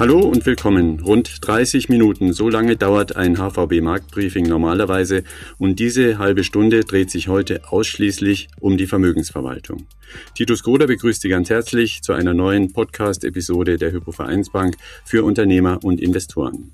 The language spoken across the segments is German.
Hallo und willkommen. Rund 30 Minuten, so lange dauert ein HVB-Marktbriefing normalerweise und diese halbe Stunde dreht sich heute ausschließlich um die Vermögensverwaltung. Titus Groder begrüßt Sie ganz herzlich zu einer neuen Podcast-Episode der Hypovereinsbank für Unternehmer und Investoren.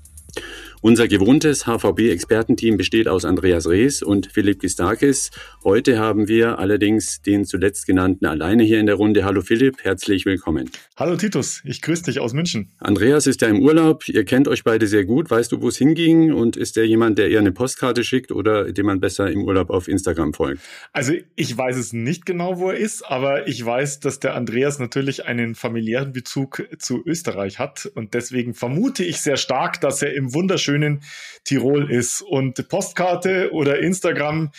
Unser gewohntes HVB-Expertenteam besteht aus Andreas Rees und Philipp Gistakis. Heute haben wir allerdings den zuletzt genannten alleine hier in der Runde. Hallo Philipp, herzlich willkommen. Hallo Titus, ich grüße dich aus München. Andreas ist ja im Urlaub. Ihr kennt euch beide sehr gut. Weißt du, wo es hinging? Und ist der jemand, der eher eine Postkarte schickt oder dem man besser im Urlaub auf Instagram folgt? Also ich weiß es nicht genau, wo er ist, aber ich weiß, dass der Andreas natürlich einen familiären Bezug zu Österreich hat. Und deswegen vermute ich sehr stark, dass er im wunderschönen wunderschönen Tirol ist. Und Postkarte oder Instagram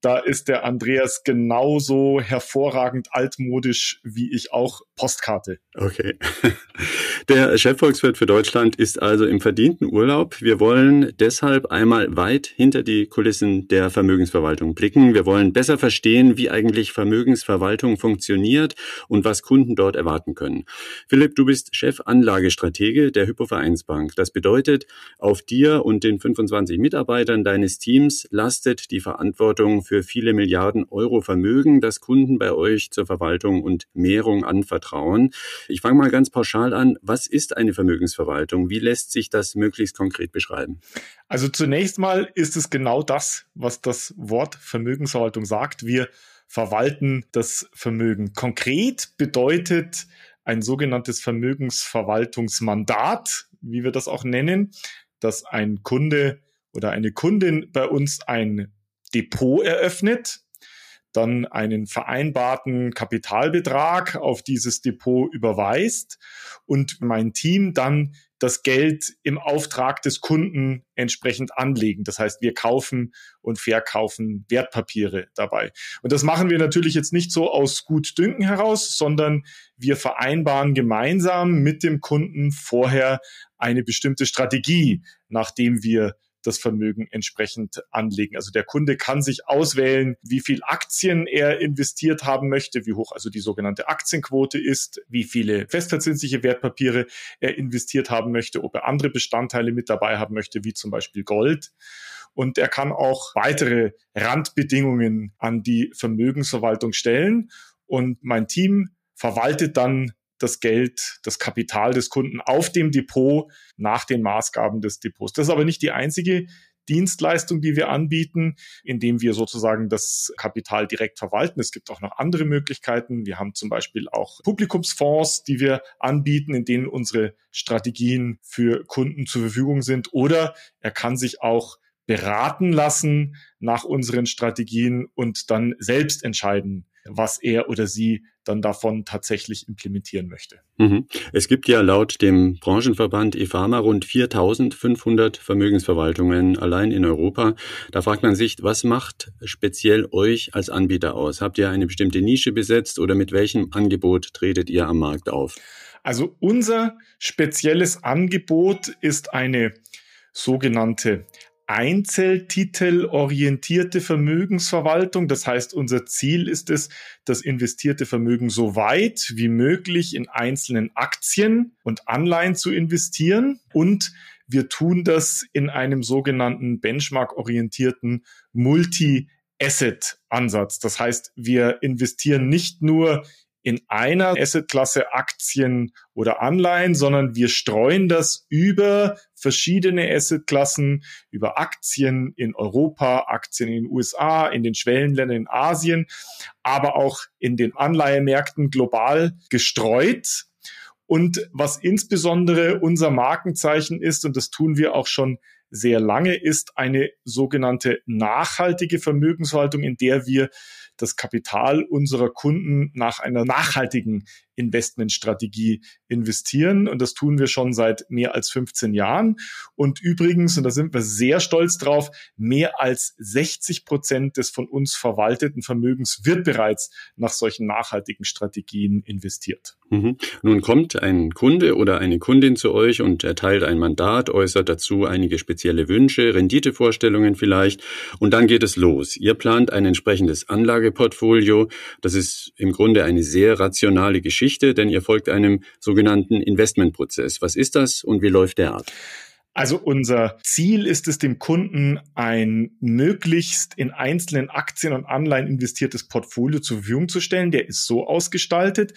da ist der Andreas genauso hervorragend altmodisch wie ich auch Postkarte. Okay. Der Chefvolkswirt für Deutschland ist also im verdienten Urlaub. Wir wollen deshalb einmal weit hinter die Kulissen der Vermögensverwaltung blicken. Wir wollen besser verstehen, wie eigentlich Vermögensverwaltung funktioniert und was Kunden dort erwarten können. Philipp, du bist Chefanlagestratege der Hypovereinsbank. Das bedeutet, auf dir und den 25 Mitarbeitern deines Teams lastet die Verantwortung für viele Milliarden Euro Vermögen, das Kunden bei euch zur Verwaltung und Mehrung anvertrauen. Ich fange mal ganz pauschal an. Was ist eine Vermögensverwaltung? Wie lässt sich das möglichst konkret beschreiben? Also zunächst mal ist es genau das, was das Wort Vermögensverwaltung sagt. Wir verwalten das Vermögen. Konkret bedeutet ein sogenanntes Vermögensverwaltungsmandat, wie wir das auch nennen, dass ein Kunde oder eine Kundin bei uns ein Depot eröffnet, dann einen vereinbarten Kapitalbetrag auf dieses Depot überweist und mein Team dann das Geld im Auftrag des Kunden entsprechend anlegen. Das heißt, wir kaufen und verkaufen Wertpapiere dabei. Und das machen wir natürlich jetzt nicht so aus Gutdünken heraus, sondern wir vereinbaren gemeinsam mit dem Kunden vorher eine bestimmte Strategie, nachdem wir das Vermögen entsprechend anlegen. Also der Kunde kann sich auswählen, wie viel Aktien er investiert haben möchte, wie hoch also die sogenannte Aktienquote ist, wie viele festverzinsliche Wertpapiere er investiert haben möchte, ob er andere Bestandteile mit dabei haben möchte, wie zum Beispiel Gold. Und er kann auch weitere Randbedingungen an die Vermögensverwaltung stellen. Und mein Team verwaltet dann das Geld, das Kapital des Kunden auf dem Depot nach den Maßgaben des Depots. Das ist aber nicht die einzige Dienstleistung, die wir anbieten, indem wir sozusagen das Kapital direkt verwalten. Es gibt auch noch andere Möglichkeiten. Wir haben zum Beispiel auch Publikumsfonds, die wir anbieten, in denen unsere Strategien für Kunden zur Verfügung sind. Oder er kann sich auch beraten lassen nach unseren Strategien und dann selbst entscheiden, was er oder sie dann davon tatsächlich implementieren möchte. Mhm. Es gibt ja laut dem Branchenverband EFAMA rund 4500 Vermögensverwaltungen allein in Europa. Da fragt man sich, was macht speziell euch als Anbieter aus? Habt ihr eine bestimmte Nische besetzt oder mit welchem Angebot tretet ihr am Markt auf? Also unser spezielles Angebot ist eine sogenannte einzeltitelorientierte Vermögensverwaltung. Das heißt, unser Ziel ist es, das investierte Vermögen so weit wie möglich in einzelnen Aktien und Anleihen zu investieren. Und wir tun das in einem sogenannten benchmark-orientierten Multi-Asset-Ansatz. Das heißt, wir investieren nicht nur in einer Assetklasse Aktien oder Anleihen, sondern wir streuen das über verschiedene Assetklassen, über Aktien in Europa, Aktien in den USA, in den Schwellenländern in Asien, aber auch in den Anleihemärkten global gestreut. Und was insbesondere unser Markenzeichen ist, und das tun wir auch schon sehr lange, ist eine sogenannte nachhaltige Vermögenshaltung, in der wir das Kapital unserer Kunden nach einer nachhaltigen Investmentstrategie investieren. Und das tun wir schon seit mehr als 15 Jahren. Und übrigens, und da sind wir sehr stolz drauf, mehr als 60 Prozent des von uns verwalteten Vermögens wird bereits nach solchen nachhaltigen Strategien investiert. Mhm. Nun kommt ein Kunde oder eine Kundin zu euch und erteilt ein Mandat, äußert dazu einige spezielle Wünsche, Renditevorstellungen vielleicht. Und dann geht es los. Ihr plant ein entsprechendes Anlage Anlageportfolio. Das ist im Grunde eine sehr rationale Geschichte, denn ihr folgt einem sogenannten Investmentprozess. Was ist das und wie läuft der ab? Also unser Ziel ist es, dem Kunden ein möglichst in einzelnen Aktien und Anleihen investiertes Portfolio zur Verfügung zu stellen. Der ist so ausgestaltet,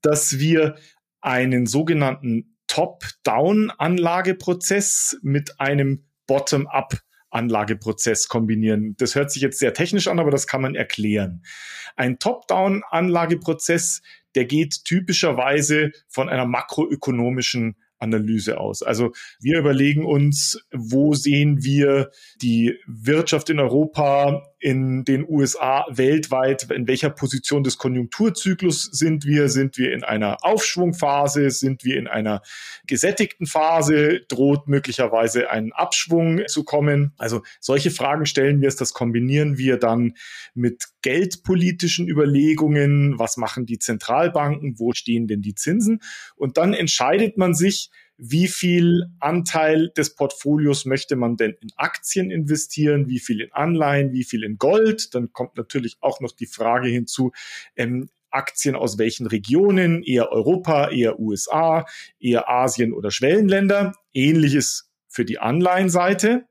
dass wir einen sogenannten Top-Down-Anlageprozess mit einem Bottom-up Anlageprozess kombinieren. Das hört sich jetzt sehr technisch an, aber das kann man erklären. Ein Top-Down-Anlageprozess, der geht typischerweise von einer makroökonomischen Analyse aus. Also wir überlegen uns, wo sehen wir die Wirtschaft in Europa, in den USA, weltweit, in welcher Position des Konjunkturzyklus sind wir? Sind wir in einer Aufschwungphase? Sind wir in einer gesättigten Phase? Droht möglicherweise ein Abschwung zu kommen? Also solche Fragen stellen wir es, das kombinieren wir dann mit geldpolitischen Überlegungen. Was machen die Zentralbanken? Wo stehen denn die Zinsen? Und dann entscheidet man sich, wie viel Anteil des Portfolios möchte man denn in Aktien investieren, wie viel in Anleihen, wie viel in Gold. Dann kommt natürlich auch noch die Frage hinzu, ähm, Aktien aus welchen Regionen, eher Europa, eher USA, eher Asien oder Schwellenländer. Ähnliches für die Anleihenseite.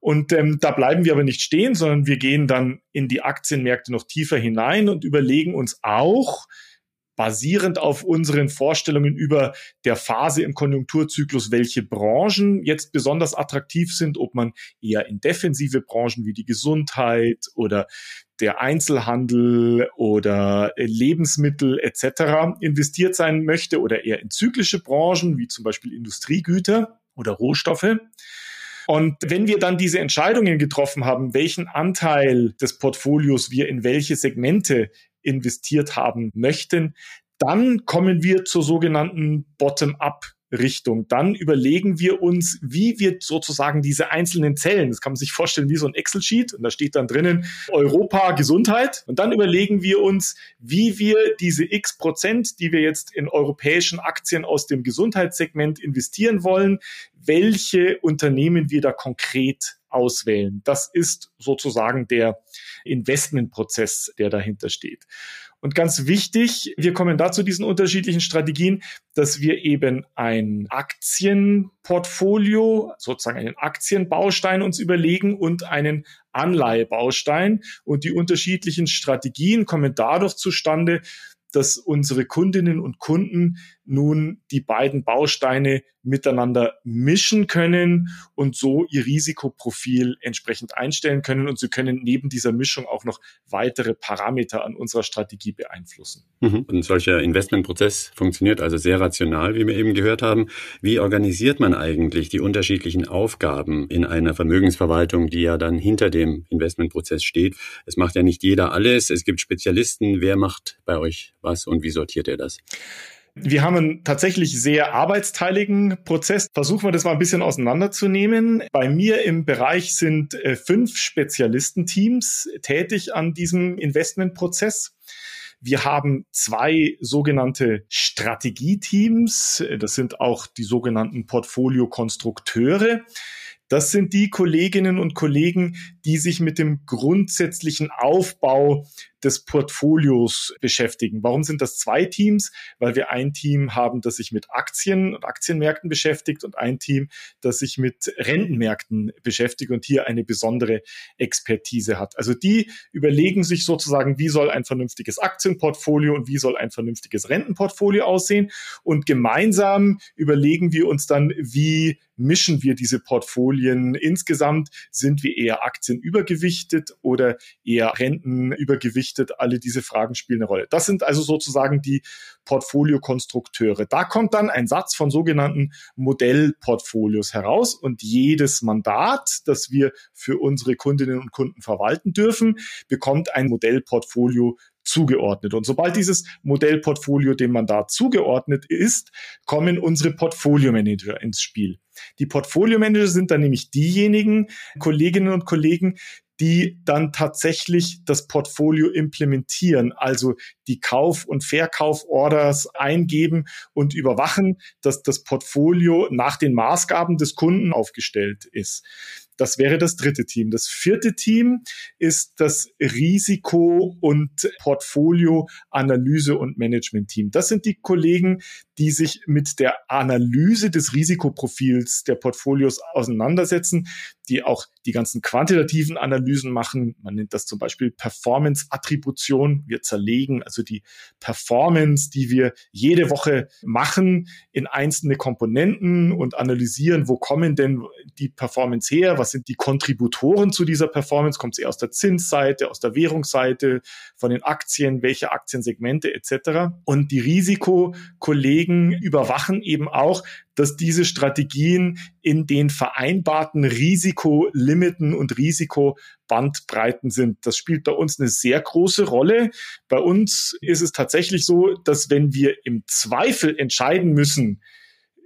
Und ähm, da bleiben wir aber nicht stehen, sondern wir gehen dann in die Aktienmärkte noch tiefer hinein und überlegen uns auch, basierend auf unseren Vorstellungen über der Phase im Konjunkturzyklus, welche Branchen jetzt besonders attraktiv sind, ob man eher in defensive Branchen wie die Gesundheit oder der Einzelhandel oder Lebensmittel etc. investiert sein möchte oder eher in zyklische Branchen wie zum Beispiel Industriegüter oder Rohstoffe. Und wenn wir dann diese Entscheidungen getroffen haben, welchen Anteil des Portfolios wir in welche Segmente investiert haben möchten, dann kommen wir zur sogenannten Bottom-up Richtung. Dann überlegen wir uns, wie wir sozusagen diese einzelnen Zellen, das kann man sich vorstellen wie so ein Excel-Sheet und da steht dann drinnen Europa Gesundheit und dann überlegen wir uns, wie wir diese x Prozent, die wir jetzt in europäischen Aktien aus dem Gesundheitssegment investieren wollen, welche Unternehmen wir da konkret auswählen. Das ist sozusagen der Investmentprozess, der dahinter steht. Und ganz wichtig, wir kommen da zu diesen unterschiedlichen Strategien, dass wir eben ein Aktienportfolio, sozusagen einen Aktienbaustein uns überlegen und einen Anleihebaustein. Und die unterschiedlichen Strategien kommen dadurch zustande, dass unsere Kundinnen und Kunden nun die beiden Bausteine miteinander mischen können und so ihr Risikoprofil entsprechend einstellen können. Und sie können neben dieser Mischung auch noch weitere Parameter an unserer Strategie beeinflussen. Mhm. Ein solcher Investmentprozess funktioniert also sehr rational, wie wir eben gehört haben. Wie organisiert man eigentlich die unterschiedlichen Aufgaben in einer Vermögensverwaltung, die ja dann hinter dem Investmentprozess steht? Es macht ja nicht jeder alles. Es gibt Spezialisten. Wer macht bei euch was und wie sortiert er das? Wir haben einen tatsächlich sehr arbeitsteiligen Prozess. Versuchen wir das mal ein bisschen auseinanderzunehmen. Bei mir im Bereich sind äh, fünf Spezialistenteams tätig an diesem Investmentprozess. Wir haben zwei sogenannte Strategieteams. Das sind auch die sogenannten Portfoliokonstrukteure. Das sind die Kolleginnen und Kollegen, die sich mit dem grundsätzlichen Aufbau des Portfolios beschäftigen. Warum sind das zwei Teams? Weil wir ein Team haben, das sich mit Aktien und Aktienmärkten beschäftigt und ein Team, das sich mit Rentenmärkten beschäftigt und hier eine besondere Expertise hat. Also die überlegen sich sozusagen, wie soll ein vernünftiges Aktienportfolio und wie soll ein vernünftiges Rentenportfolio aussehen. Und gemeinsam überlegen wir uns dann, wie mischen wir diese Portfolien insgesamt? Sind wir eher aktienübergewichtet oder eher rentenübergewichtet? Verpflichtet. Alle diese Fragen spielen eine Rolle. Das sind also sozusagen die Portfoliokonstrukteure. Da kommt dann ein Satz von sogenannten Modellportfolios heraus und jedes Mandat, das wir für unsere Kundinnen und Kunden verwalten dürfen, bekommt ein Modellportfolio zugeordnet. Und sobald dieses Modellportfolio dem Mandat zugeordnet ist, kommen unsere Portfolio-Manager ins Spiel. Die Portfolio-Manager sind dann nämlich diejenigen Kolleginnen und Kollegen, die dann tatsächlich das Portfolio implementieren, also die Kauf- und Verkauforders eingeben und überwachen, dass das Portfolio nach den Maßgaben des Kunden aufgestellt ist. Das wäre das dritte Team. Das vierte Team ist das Risiko- und Portfolio-Analyse- und Management-Team. Das sind die Kollegen, die sich mit der Analyse des Risikoprofils der Portfolios auseinandersetzen, die auch die ganzen quantitativen Analysen machen. Man nennt das zum Beispiel Performance-Attribution. Wir zerlegen also die Performance, die wir jede Woche machen, in einzelne Komponenten und analysieren, wo kommen denn die Performance her? Was sind die Kontributoren zu dieser Performance? Kommt sie aus der Zinsseite, aus der Währungsseite, von den Aktien, welche Aktiensegmente etc. Und die Risikokollegen überwachen eben auch, dass diese Strategien in den vereinbarten Risikolimiten und Risikobandbreiten sind. Das spielt bei uns eine sehr große Rolle. Bei uns ist es tatsächlich so, dass wenn wir im Zweifel entscheiden müssen,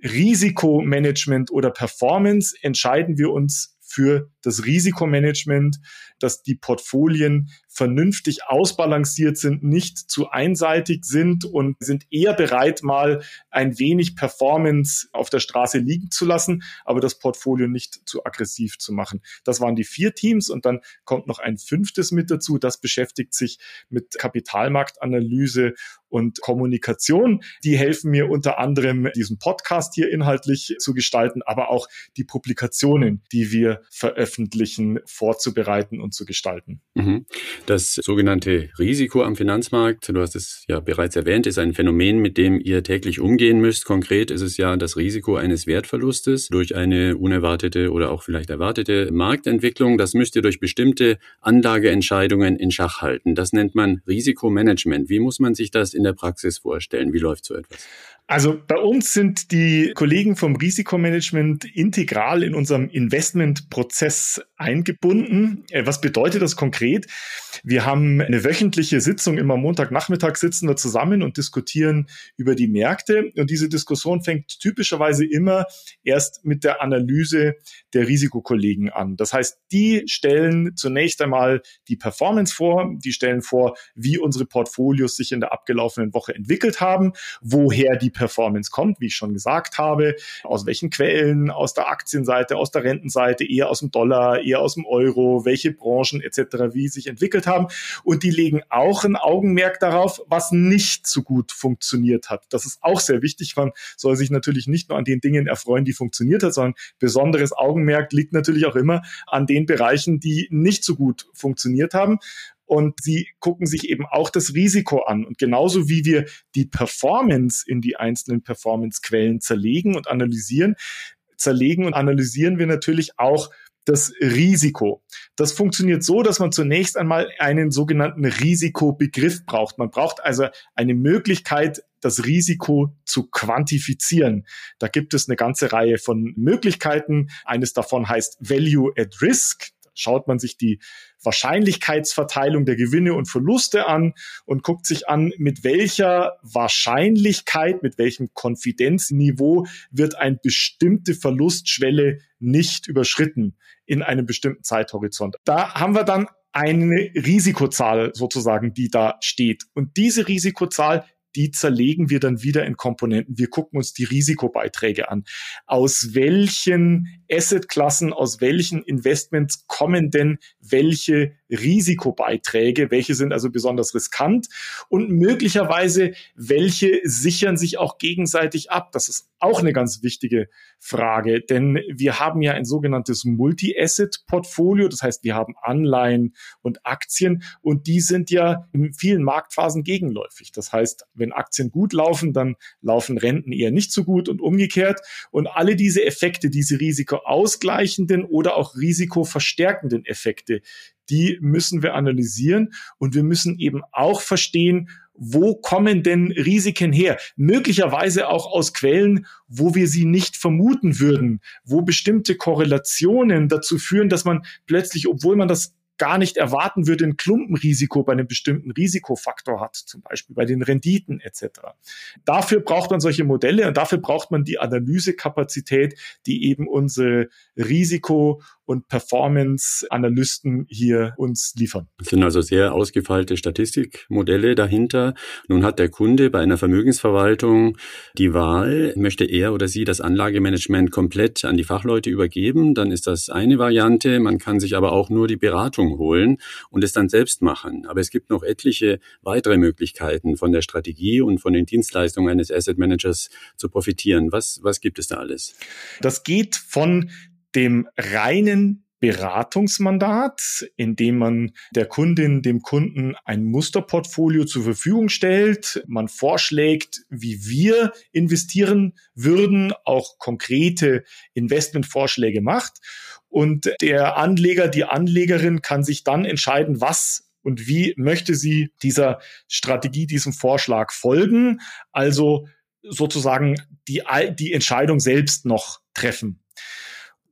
Risikomanagement oder Performance, entscheiden wir uns für das Risikomanagement, dass die Portfolien vernünftig ausbalanciert sind, nicht zu einseitig sind und sind eher bereit, mal ein wenig Performance auf der Straße liegen zu lassen, aber das Portfolio nicht zu aggressiv zu machen. Das waren die vier Teams und dann kommt noch ein fünftes mit dazu, das beschäftigt sich mit Kapitalmarktanalyse und Kommunikation. Die helfen mir unter anderem, diesen Podcast hier inhaltlich zu gestalten, aber auch die Publikationen, die wir veröffentlichen, vorzubereiten und zu gestalten. Mhm. Das sogenannte Risiko am Finanzmarkt, du hast es ja bereits erwähnt, ist ein Phänomen, mit dem ihr täglich umgehen müsst. Konkret ist es ja das Risiko eines Wertverlustes durch eine unerwartete oder auch vielleicht erwartete Marktentwicklung. Das müsst ihr durch bestimmte Anlageentscheidungen in Schach halten. Das nennt man Risikomanagement. Wie muss man sich das in der Praxis vorstellen? Wie läuft so etwas? Also bei uns sind die Kollegen vom Risikomanagement integral in unserem Investmentprozess eingebunden. Äh, was bedeutet das konkret? Wir haben eine wöchentliche Sitzung, immer Montagnachmittag sitzen wir zusammen und diskutieren über die Märkte. Und diese Diskussion fängt typischerweise immer erst mit der Analyse der Risikokollegen an. Das heißt, die stellen zunächst einmal die Performance vor, die stellen vor, wie unsere Portfolios sich in der abgelaufenen Woche entwickelt haben, woher die Performance kommt, wie ich schon gesagt habe, aus welchen Quellen, aus der Aktienseite, aus der Rentenseite, eher aus dem Dollar, eher aus dem Euro, welche Branchen etc., wie sich entwickelt haben. Und die legen auch ein Augenmerk darauf, was nicht so gut funktioniert hat. Das ist auch sehr wichtig. Man soll sich natürlich nicht nur an den Dingen erfreuen, die funktioniert hat, sondern besonderes Augenmerk liegt natürlich auch immer an den Bereichen, die nicht so gut funktioniert haben. Und sie gucken sich eben auch das Risiko an. Und genauso wie wir die Performance in die einzelnen Performance-Quellen zerlegen und analysieren, zerlegen und analysieren wir natürlich auch das Risiko. Das funktioniert so, dass man zunächst einmal einen sogenannten Risikobegriff braucht. Man braucht also eine Möglichkeit, das Risiko zu quantifizieren. Da gibt es eine ganze Reihe von Möglichkeiten. Eines davon heißt Value at Risk schaut man sich die Wahrscheinlichkeitsverteilung der Gewinne und Verluste an und guckt sich an, mit welcher Wahrscheinlichkeit, mit welchem Konfidenzniveau wird eine bestimmte Verlustschwelle nicht überschritten in einem bestimmten Zeithorizont. Da haben wir dann eine Risikozahl sozusagen, die da steht. Und diese Risikozahl, die zerlegen wir dann wieder in Komponenten. Wir gucken uns die Risikobeiträge an. Aus welchen Assetklassen, aus welchen Investments kommen denn welche Risikobeiträge? Welche sind also besonders riskant? Und möglicherweise, welche sichern sich auch gegenseitig ab? Das ist auch eine ganz wichtige Frage, denn wir haben ja ein sogenanntes Multi-Asset-Portfolio. Das heißt, wir haben Anleihen und Aktien und die sind ja in vielen Marktphasen gegenläufig. Das heißt, wenn Aktien gut laufen, dann laufen Renten eher nicht so gut und umgekehrt. Und alle diese Effekte, diese risikoausgleichenden oder auch risikoverstärkenden Effekte, die müssen wir analysieren und wir müssen eben auch verstehen, wo kommen denn Risiken her? Möglicherweise auch aus Quellen, wo wir sie nicht vermuten würden, wo bestimmte Korrelationen dazu führen, dass man plötzlich, obwohl man das gar nicht erwarten würde, ein Klumpenrisiko bei einem bestimmten Risikofaktor hat, zum Beispiel bei den Renditen etc. Dafür braucht man solche Modelle und dafür braucht man die Analysekapazität, die eben unsere Risiko- und Performance-Analysten hier uns liefern. Es sind also sehr ausgefeilte Statistikmodelle dahinter. Nun hat der Kunde bei einer Vermögensverwaltung die Wahl, möchte er oder sie das Anlagemanagement komplett an die Fachleute übergeben, dann ist das eine Variante. Man kann sich aber auch nur die Beratung holen und es dann selbst machen. Aber es gibt noch etliche weitere Möglichkeiten von der Strategie und von den Dienstleistungen eines Asset Managers zu profitieren. Was, was gibt es da alles? Das geht von dem reinen Beratungsmandat, in dem man der Kundin, dem Kunden ein Musterportfolio zur Verfügung stellt, man vorschlägt, wie wir investieren würden, auch konkrete Investmentvorschläge macht und der Anleger, die Anlegerin kann sich dann entscheiden, was und wie möchte sie dieser Strategie, diesem Vorschlag folgen, also sozusagen die, die Entscheidung selbst noch treffen.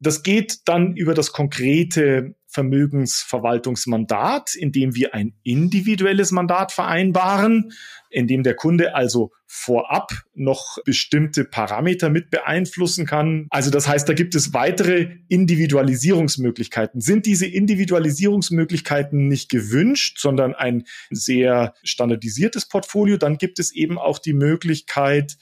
Das geht dann über das konkrete Vermögensverwaltungsmandat, indem wir ein individuelles Mandat vereinbaren, indem der Kunde also vorab noch bestimmte Parameter mit beeinflussen kann. Also das heißt, da gibt es weitere Individualisierungsmöglichkeiten. Sind diese Individualisierungsmöglichkeiten nicht gewünscht, sondern ein sehr standardisiertes Portfolio, dann gibt es eben auch die Möglichkeit,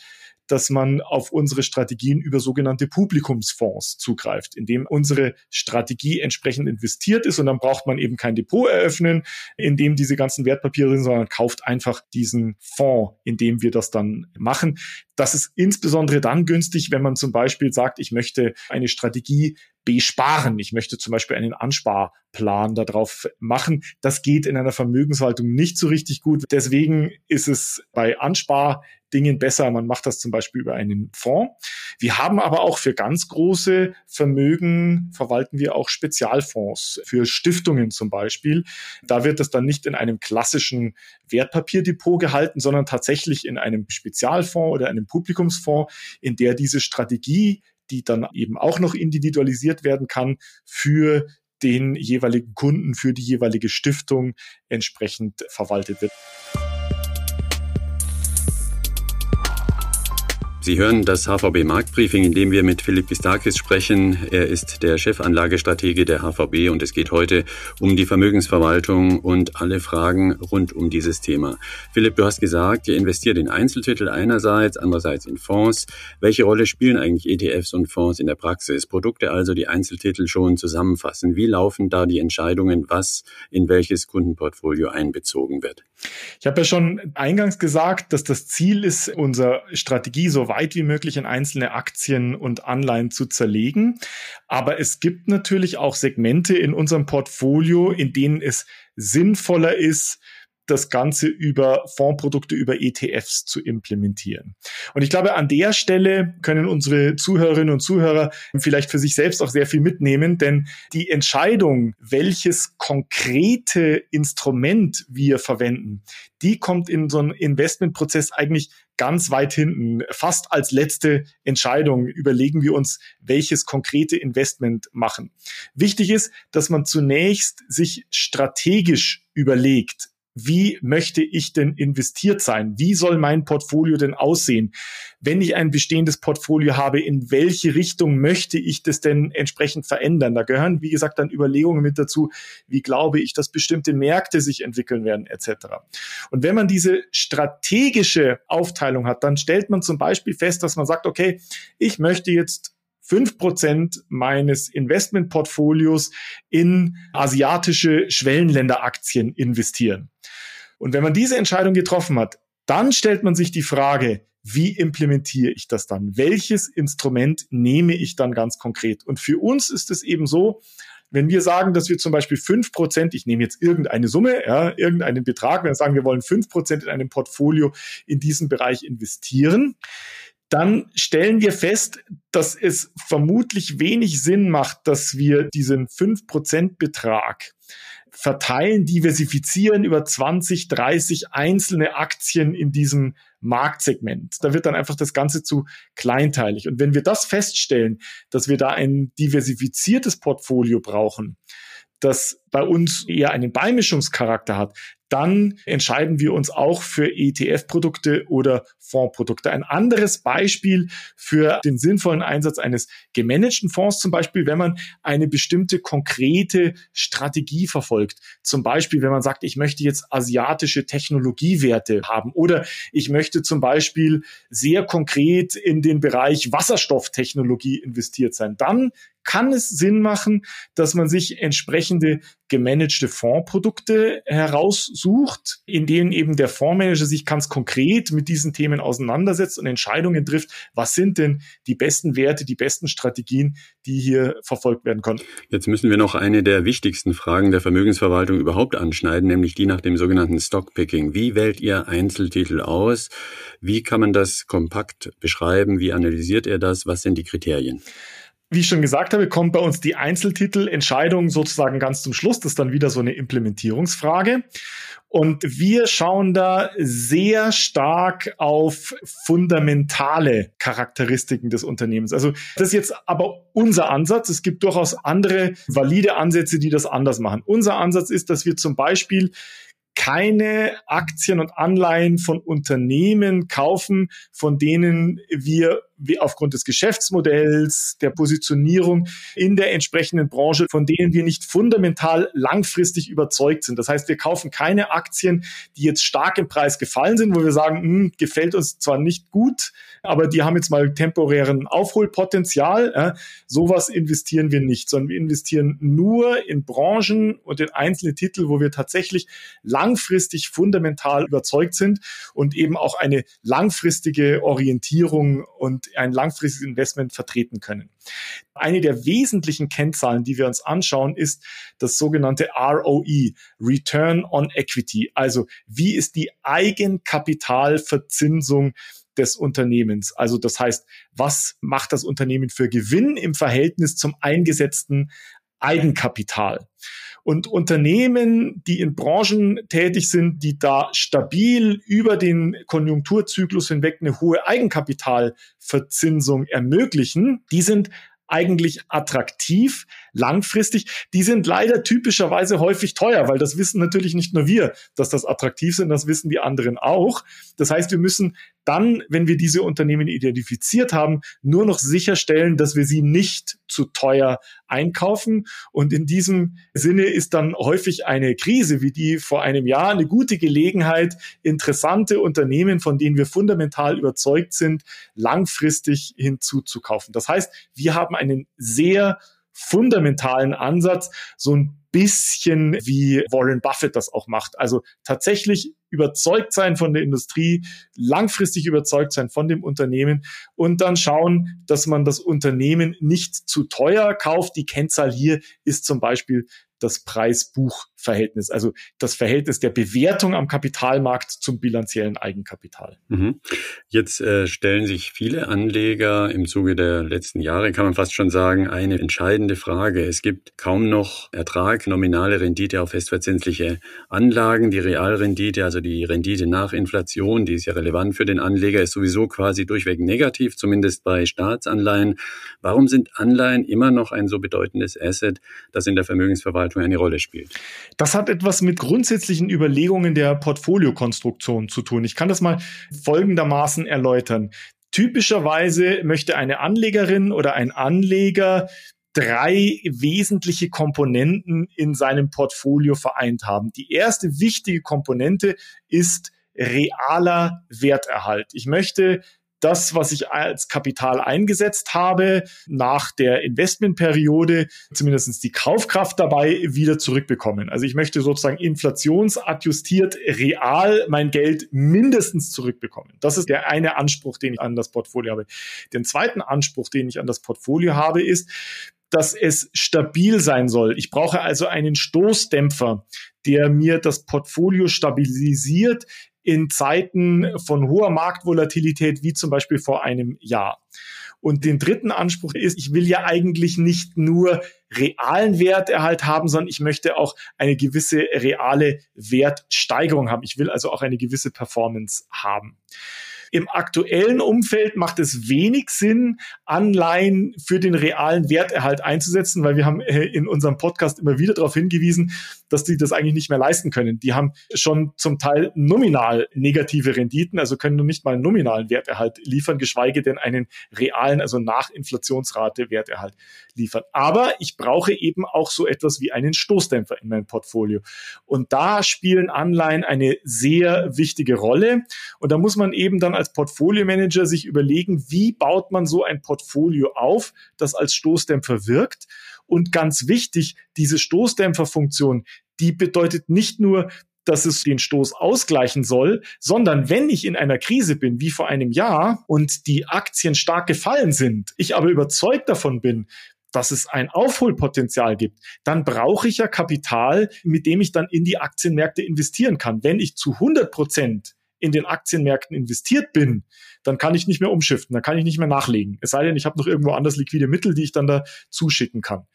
dass man auf unsere Strategien über sogenannte Publikumsfonds zugreift, indem unsere Strategie entsprechend investiert ist und dann braucht man eben kein Depot eröffnen, in dem diese ganzen Wertpapiere sind, sondern kauft einfach diesen Fonds, in dem wir das dann machen. Das ist insbesondere dann günstig, wenn man zum Beispiel sagt, ich möchte eine Strategie besparen. Ich möchte zum Beispiel einen Ansparplan darauf machen. Das geht in einer Vermögenshaltung nicht so richtig gut. Deswegen ist es bei Anspardingen besser. Man macht das zum Beispiel über einen Fonds. Wir haben aber auch für ganz große Vermögen verwalten wir auch Spezialfonds für Stiftungen zum Beispiel. Da wird das dann nicht in einem klassischen Wertpapierdepot gehalten, sondern tatsächlich in einem Spezialfonds oder einem Publikumsfonds, in der diese Strategie die dann eben auch noch individualisiert werden kann für den jeweiligen Kunden, für die jeweilige Stiftung entsprechend verwaltet wird. Sie hören das HVB Marktbriefing, in dem wir mit Philipp Gistakis sprechen. Er ist der Chefanlagestratege der HVB und es geht heute um die Vermögensverwaltung und alle Fragen rund um dieses Thema. Philipp, du hast gesagt, ihr investiert in Einzeltitel einerseits, andererseits in Fonds. Welche Rolle spielen eigentlich ETFs und Fonds in der Praxis? Produkte also, die Einzeltitel schon zusammenfassen. Wie laufen da die Entscheidungen, was in welches Kundenportfolio einbezogen wird? Ich habe ja schon eingangs gesagt, dass das Ziel ist, unsere Strategie so weit wie möglich in einzelne Aktien und Anleihen zu zerlegen. Aber es gibt natürlich auch Segmente in unserem Portfolio, in denen es sinnvoller ist, das Ganze über Fondsprodukte, über ETFs zu implementieren. Und ich glaube, an der Stelle können unsere Zuhörerinnen und Zuhörer vielleicht für sich selbst auch sehr viel mitnehmen, denn die Entscheidung, welches konkrete Instrument wir verwenden, die kommt in so einem Investmentprozess eigentlich ganz weit hinten. Fast als letzte Entscheidung überlegen wir uns, welches konkrete Investment machen. Wichtig ist, dass man zunächst sich strategisch überlegt, wie möchte ich denn investiert sein? Wie soll mein Portfolio denn aussehen? Wenn ich ein bestehendes Portfolio habe, in welche Richtung möchte ich das denn entsprechend verändern? Da gehören, wie gesagt, dann Überlegungen mit dazu, wie glaube ich, dass bestimmte Märkte sich entwickeln werden, etc. Und wenn man diese strategische Aufteilung hat, dann stellt man zum Beispiel fest, dass man sagt, okay, ich möchte jetzt fünf Prozent meines Investmentportfolios in asiatische Schwellenländeraktien investieren. Und wenn man diese Entscheidung getroffen hat, dann stellt man sich die Frage, wie implementiere ich das dann? Welches Instrument nehme ich dann ganz konkret? Und für uns ist es eben so, wenn wir sagen, dass wir zum Beispiel fünf Prozent, ich nehme jetzt irgendeine Summe, ja, irgendeinen Betrag, wenn wir sagen, wir wollen fünf Prozent in einem Portfolio in diesem Bereich investieren, dann stellen wir fest, dass es vermutlich wenig Sinn macht, dass wir diesen 5%-Betrag verteilen, diversifizieren über 20, 30 einzelne Aktien in diesem Marktsegment. Da wird dann einfach das Ganze zu kleinteilig. Und wenn wir das feststellen, dass wir da ein diversifiziertes Portfolio brauchen, das bei uns eher einen Beimischungscharakter hat, dann entscheiden wir uns auch für ETF-Produkte oder Fondsprodukte. Ein anderes Beispiel für den sinnvollen Einsatz eines gemanagten Fonds zum Beispiel, wenn man eine bestimmte konkrete Strategie verfolgt. Zum Beispiel, wenn man sagt, ich möchte jetzt asiatische Technologiewerte haben oder ich möchte zum Beispiel sehr konkret in den Bereich Wasserstofftechnologie investiert sein. Dann kann es Sinn machen, dass man sich entsprechende gemanagte Fondsprodukte heraussucht, in denen eben der Fondsmanager sich ganz konkret mit diesen Themen auseinandersetzt und Entscheidungen trifft, was sind denn die besten Werte, die besten Strategien, die hier verfolgt werden können. Jetzt müssen wir noch eine der wichtigsten Fragen der Vermögensverwaltung überhaupt anschneiden, nämlich die nach dem sogenannten Stockpicking. Wie wählt ihr Einzeltitel aus? Wie kann man das kompakt beschreiben? Wie analysiert er das? Was sind die Kriterien? Wie ich schon gesagt habe, kommt bei uns die Einzeltitelentscheidung sozusagen ganz zum Schluss. Das ist dann wieder so eine Implementierungsfrage. Und wir schauen da sehr stark auf fundamentale Charakteristiken des Unternehmens. Also das ist jetzt aber unser Ansatz. Es gibt durchaus andere valide Ansätze, die das anders machen. Unser Ansatz ist, dass wir zum Beispiel keine Aktien und Anleihen von Unternehmen kaufen, von denen wir aufgrund des Geschäftsmodells, der Positionierung in der entsprechenden Branche, von denen wir nicht fundamental langfristig überzeugt sind. Das heißt, wir kaufen keine Aktien, die jetzt stark im Preis gefallen sind, wo wir sagen, hm, gefällt uns zwar nicht gut, aber die haben jetzt mal temporären Aufholpotenzial. Ja, sowas investieren wir nicht, sondern wir investieren nur in Branchen und in einzelne Titel, wo wir tatsächlich langfristig fundamental überzeugt sind und eben auch eine langfristige Orientierung und ein langfristiges Investment vertreten können. Eine der wesentlichen Kennzahlen, die wir uns anschauen, ist das sogenannte ROE, Return on Equity. Also wie ist die Eigenkapitalverzinsung des Unternehmens. Also das heißt, was macht das Unternehmen für Gewinn im Verhältnis zum eingesetzten Eigenkapital? Und Unternehmen, die in Branchen tätig sind, die da stabil über den Konjunkturzyklus hinweg eine hohe Eigenkapitalverzinsung ermöglichen, die sind eigentlich attraktiv, langfristig. Die sind leider typischerweise häufig teuer, weil das wissen natürlich nicht nur wir, dass das attraktiv sind, das wissen die anderen auch. Das heißt, wir müssen dann, wenn wir diese Unternehmen identifiziert haben, nur noch sicherstellen, dass wir sie nicht zu teuer einkaufen. Und in diesem Sinne ist dann häufig eine Krise wie die vor einem Jahr eine gute Gelegenheit, interessante Unternehmen, von denen wir fundamental überzeugt sind, langfristig hinzuzukaufen. Das heißt, wir haben einen sehr fundamentalen Ansatz, so ein bisschen wie Warren Buffett das auch macht. Also tatsächlich überzeugt sein von der Industrie, langfristig überzeugt sein von dem Unternehmen und dann schauen, dass man das Unternehmen nicht zu teuer kauft. Die Kennzahl hier ist zum Beispiel das Preis-Buch-Verhältnis, also das Verhältnis der Bewertung am Kapitalmarkt zum bilanziellen Eigenkapital. Mhm. Jetzt äh, stellen sich viele Anleger im Zuge der letzten Jahre, kann man fast schon sagen, eine entscheidende Frage. Es gibt kaum noch Ertrag, nominale Rendite auf festverzinsliche Anlagen. Die Realrendite, also die Rendite nach Inflation, die ist ja relevant für den Anleger, ist sowieso quasi durchweg negativ, zumindest bei Staatsanleihen. Warum sind Anleihen immer noch ein so bedeutendes Asset, das in der Vermögensverwaltung Verwaltung eine Rolle spielt. Das hat etwas mit grundsätzlichen Überlegungen der Portfoliokonstruktion zu tun. Ich kann das mal folgendermaßen erläutern. Typischerweise möchte eine Anlegerin oder ein Anleger drei wesentliche Komponenten in seinem Portfolio vereint haben. Die erste wichtige Komponente ist realer Werterhalt. Ich möchte das, was ich als Kapital eingesetzt habe, nach der Investmentperiode zumindest die Kaufkraft dabei wieder zurückbekommen. Also ich möchte sozusagen inflationsadjustiert real mein Geld mindestens zurückbekommen. Das ist der eine Anspruch, den ich an das Portfolio habe. Den zweiten Anspruch, den ich an das Portfolio habe, ist, dass es stabil sein soll. Ich brauche also einen Stoßdämpfer, der mir das Portfolio stabilisiert in Zeiten von hoher Marktvolatilität, wie zum Beispiel vor einem Jahr. Und den dritten Anspruch ist, ich will ja eigentlich nicht nur realen Werterhalt haben, sondern ich möchte auch eine gewisse reale Wertsteigerung haben. Ich will also auch eine gewisse Performance haben. Im aktuellen Umfeld macht es wenig Sinn, Anleihen für den realen Werterhalt einzusetzen, weil wir haben äh, in unserem Podcast immer wieder darauf hingewiesen, dass die das eigentlich nicht mehr leisten können. Die haben schon zum Teil nominal negative Renditen, also können nur nicht mal einen nominalen Werterhalt liefern, geschweige denn einen realen, also nach Inflationsrate Werterhalt liefern. Aber ich brauche eben auch so etwas wie einen Stoßdämpfer in meinem Portfolio. Und da spielen Anleihen eine sehr wichtige Rolle. Und da muss man eben dann als Portfolio-Manager sich überlegen, wie baut man so ein Portfolio auf, das als Stoßdämpfer wirkt. Und ganz wichtig, diese Stoßdämpferfunktion, die bedeutet nicht nur, dass es den Stoß ausgleichen soll, sondern wenn ich in einer Krise bin, wie vor einem Jahr, und die Aktien stark gefallen sind, ich aber überzeugt davon bin, dass es ein Aufholpotenzial gibt, dann brauche ich ja Kapital, mit dem ich dann in die Aktienmärkte investieren kann. Wenn ich zu 100 Prozent in den Aktienmärkten investiert bin, dann kann ich nicht mehr umschiften, dann kann ich nicht mehr nachlegen. Es sei denn, ich habe noch irgendwo anders liquide Mittel, die ich dann da zuschicken kann.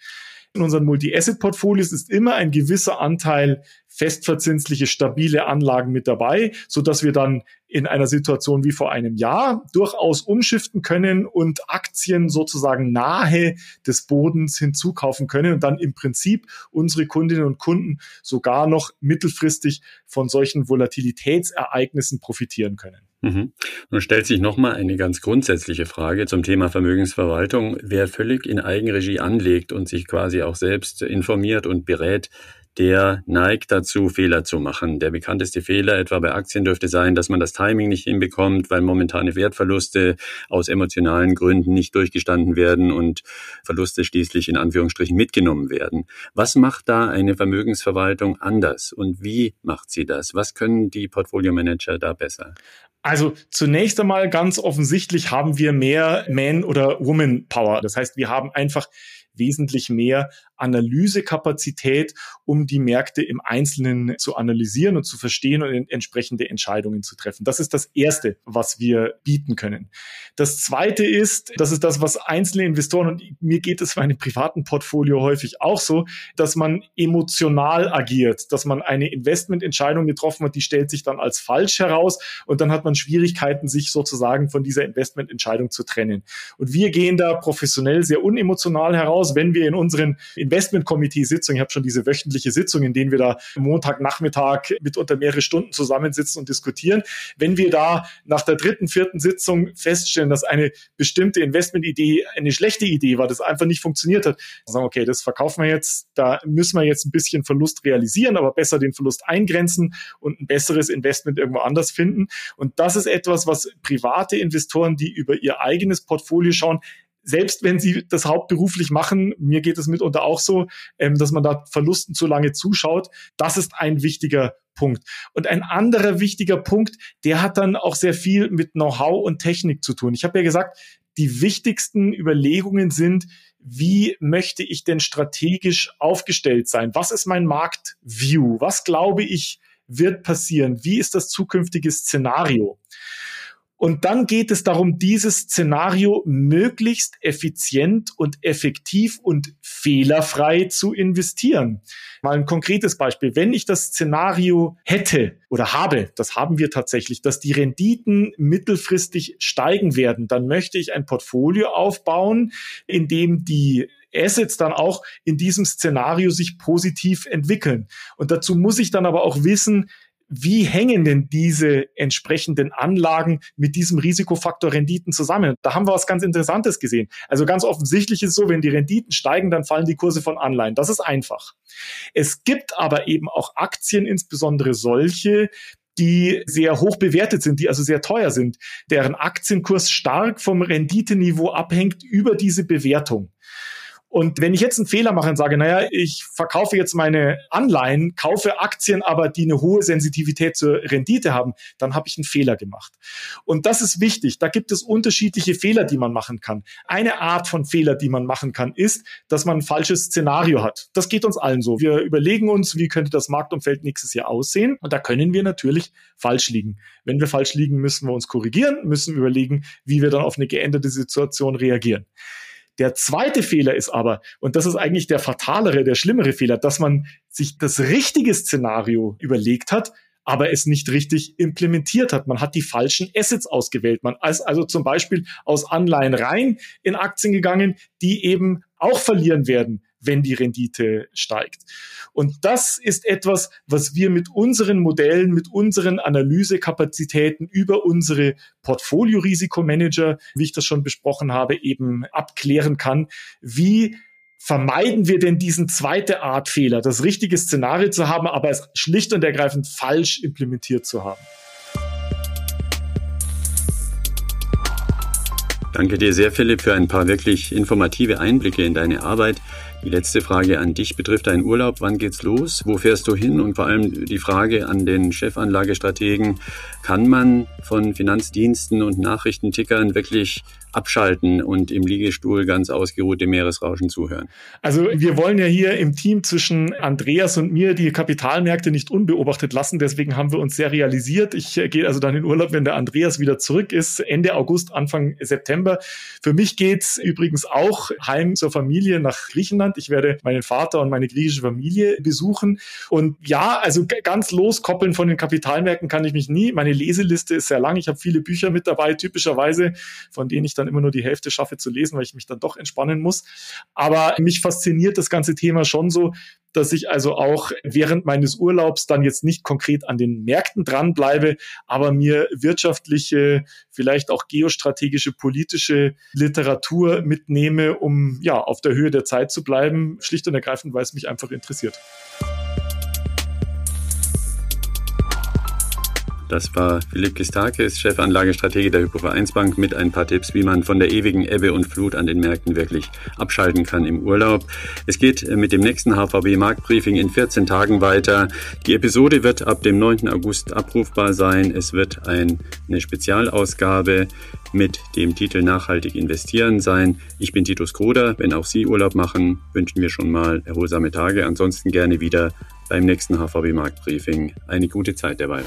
In unseren Multi-Asset-Portfolios ist immer ein gewisser Anteil festverzinsliche, stabile Anlagen mit dabei, so dass wir dann in einer Situation wie vor einem Jahr durchaus umschiften können und Aktien sozusagen nahe des Bodens hinzukaufen können und dann im Prinzip unsere Kundinnen und Kunden sogar noch mittelfristig von solchen Volatilitätsereignissen profitieren können. Mhm. Nun stellt sich nochmal eine ganz grundsätzliche Frage zum Thema Vermögensverwaltung. Wer völlig in Eigenregie anlegt und sich quasi auch selbst informiert und berät, der neigt dazu, Fehler zu machen. Der bekannteste Fehler etwa bei Aktien dürfte sein, dass man das Timing nicht hinbekommt, weil momentane Wertverluste aus emotionalen Gründen nicht durchgestanden werden und Verluste schließlich in Anführungsstrichen mitgenommen werden. Was macht da eine Vermögensverwaltung anders und wie macht sie das? Was können die Portfolio-Manager da besser? Also zunächst einmal ganz offensichtlich haben wir mehr Man- oder Woman-Power. Das heißt, wir haben einfach wesentlich mehr Analysekapazität, um die Märkte im Einzelnen zu analysieren und zu verstehen und entsprechende Entscheidungen zu treffen. Das ist das Erste, was wir bieten können. Das Zweite ist, das ist das, was einzelne Investoren, und mir geht es für einem privaten Portfolio häufig auch so, dass man emotional agiert, dass man eine Investmententscheidung getroffen hat, die stellt sich dann als falsch heraus und dann hat man Schwierigkeiten, sich sozusagen von dieser Investmententscheidung zu trennen. Und wir gehen da professionell sehr unemotional heraus, wenn wir in unseren Investment-Committee-Sitzung. Ich habe schon diese wöchentliche Sitzung, in denen wir da Montagnachmittag mitunter mehrere Stunden zusammensitzen und diskutieren. Wenn wir da nach der dritten, vierten Sitzung feststellen, dass eine bestimmte Investment-Idee eine schlechte Idee war, das einfach nicht funktioniert hat, dann sagen, okay, das verkaufen wir jetzt, da müssen wir jetzt ein bisschen Verlust realisieren, aber besser den Verlust eingrenzen und ein besseres Investment irgendwo anders finden. Und das ist etwas, was private Investoren, die über ihr eigenes Portfolio schauen, selbst wenn sie das hauptberuflich machen, mir geht es mitunter auch so, ähm, dass man da Verlusten zu lange zuschaut. Das ist ein wichtiger Punkt. Und ein anderer wichtiger Punkt, der hat dann auch sehr viel mit Know-how und Technik zu tun. Ich habe ja gesagt, die wichtigsten Überlegungen sind, wie möchte ich denn strategisch aufgestellt sein? Was ist mein Marktview? Was glaube ich wird passieren? Wie ist das zukünftige Szenario? Und dann geht es darum, dieses Szenario möglichst effizient und effektiv und fehlerfrei zu investieren. Mal ein konkretes Beispiel. Wenn ich das Szenario hätte oder habe, das haben wir tatsächlich, dass die Renditen mittelfristig steigen werden, dann möchte ich ein Portfolio aufbauen, in dem die Assets dann auch in diesem Szenario sich positiv entwickeln. Und dazu muss ich dann aber auch wissen, wie hängen denn diese entsprechenden Anlagen mit diesem Risikofaktor Renditen zusammen? Da haben wir was ganz Interessantes gesehen. Also ganz offensichtlich ist es so, wenn die Renditen steigen, dann fallen die Kurse von Anleihen. Das ist einfach. Es gibt aber eben auch Aktien, insbesondere solche, die sehr hoch bewertet sind, die also sehr teuer sind, deren Aktienkurs stark vom Renditeniveau abhängt über diese Bewertung. Und wenn ich jetzt einen Fehler mache und sage, naja, ich verkaufe jetzt meine Anleihen, kaufe Aktien, aber die eine hohe Sensitivität zur Rendite haben, dann habe ich einen Fehler gemacht. Und das ist wichtig. Da gibt es unterschiedliche Fehler, die man machen kann. Eine Art von Fehler, die man machen kann, ist, dass man ein falsches Szenario hat. Das geht uns allen so. Wir überlegen uns, wie könnte das Marktumfeld nächstes Jahr aussehen? Und da können wir natürlich falsch liegen. Wenn wir falsch liegen, müssen wir uns korrigieren, müssen überlegen, wie wir dann auf eine geänderte Situation reagieren. Der zweite Fehler ist aber, und das ist eigentlich der fatalere, der schlimmere Fehler, dass man sich das richtige Szenario überlegt hat, aber es nicht richtig implementiert hat. Man hat die falschen Assets ausgewählt. Man ist also zum Beispiel aus Anleihen rein in Aktien gegangen, die eben auch verlieren werden, wenn die Rendite steigt. Und das ist etwas, was wir mit unseren Modellen, mit unseren Analysekapazitäten über unsere Portfolio-Risikomanager, wie ich das schon besprochen habe, eben abklären kann. Wie vermeiden wir denn diesen zweite Art Fehler, das richtige Szenario zu haben, aber es schlicht und ergreifend falsch implementiert zu haben? Danke dir sehr, Philipp, für ein paar wirklich informative Einblicke in deine Arbeit. Die letzte Frage an dich betrifft deinen Urlaub. Wann geht's los? Wo fährst du hin? Und vor allem die Frage an den Chefanlagestrategen. Kann man von Finanzdiensten und Nachrichtentickern wirklich abschalten und im Liegestuhl ganz ausgeruht dem Meeresrauschen zuhören. Also wir wollen ja hier im Team zwischen Andreas und mir die Kapitalmärkte nicht unbeobachtet lassen. Deswegen haben wir uns serialisiert. Ich äh, gehe also dann in Urlaub, wenn der Andreas wieder zurück ist, Ende August, Anfang September. Für mich geht's übrigens auch heim zur Familie nach Griechenland. Ich werde meinen Vater und meine griechische Familie besuchen. Und ja, also ganz loskoppeln von den Kapitalmärkten kann ich mich nie. Meine Leseliste ist sehr lang. Ich habe viele Bücher mit dabei, typischerweise, von denen ich dann dann immer nur die Hälfte schaffe zu lesen, weil ich mich dann doch entspannen muss. Aber mich fasziniert das ganze Thema schon so, dass ich also auch während meines Urlaubs dann jetzt nicht konkret an den Märkten dranbleibe, aber mir wirtschaftliche, vielleicht auch geostrategische, politische Literatur mitnehme, um ja auf der Höhe der Zeit zu bleiben, schlicht und ergreifend, weil es mich einfach interessiert. Das war Philipp Kistakis, Chefanlagestratege der Hypovereinsbank, mit ein paar Tipps, wie man von der ewigen Ebbe und Flut an den Märkten wirklich abschalten kann im Urlaub. Es geht äh, mit dem nächsten HVB Marktbriefing in 14 Tagen weiter. Die Episode wird ab dem 9. August abrufbar sein. Es wird ein, eine Spezialausgabe mit dem Titel Nachhaltig investieren sein. Ich bin Titus Kroder. Wenn auch Sie Urlaub machen, wünschen wir schon mal erholsame Tage. Ansonsten gerne wieder beim nächsten HVB Marktbriefing. Eine gute Zeit derweil.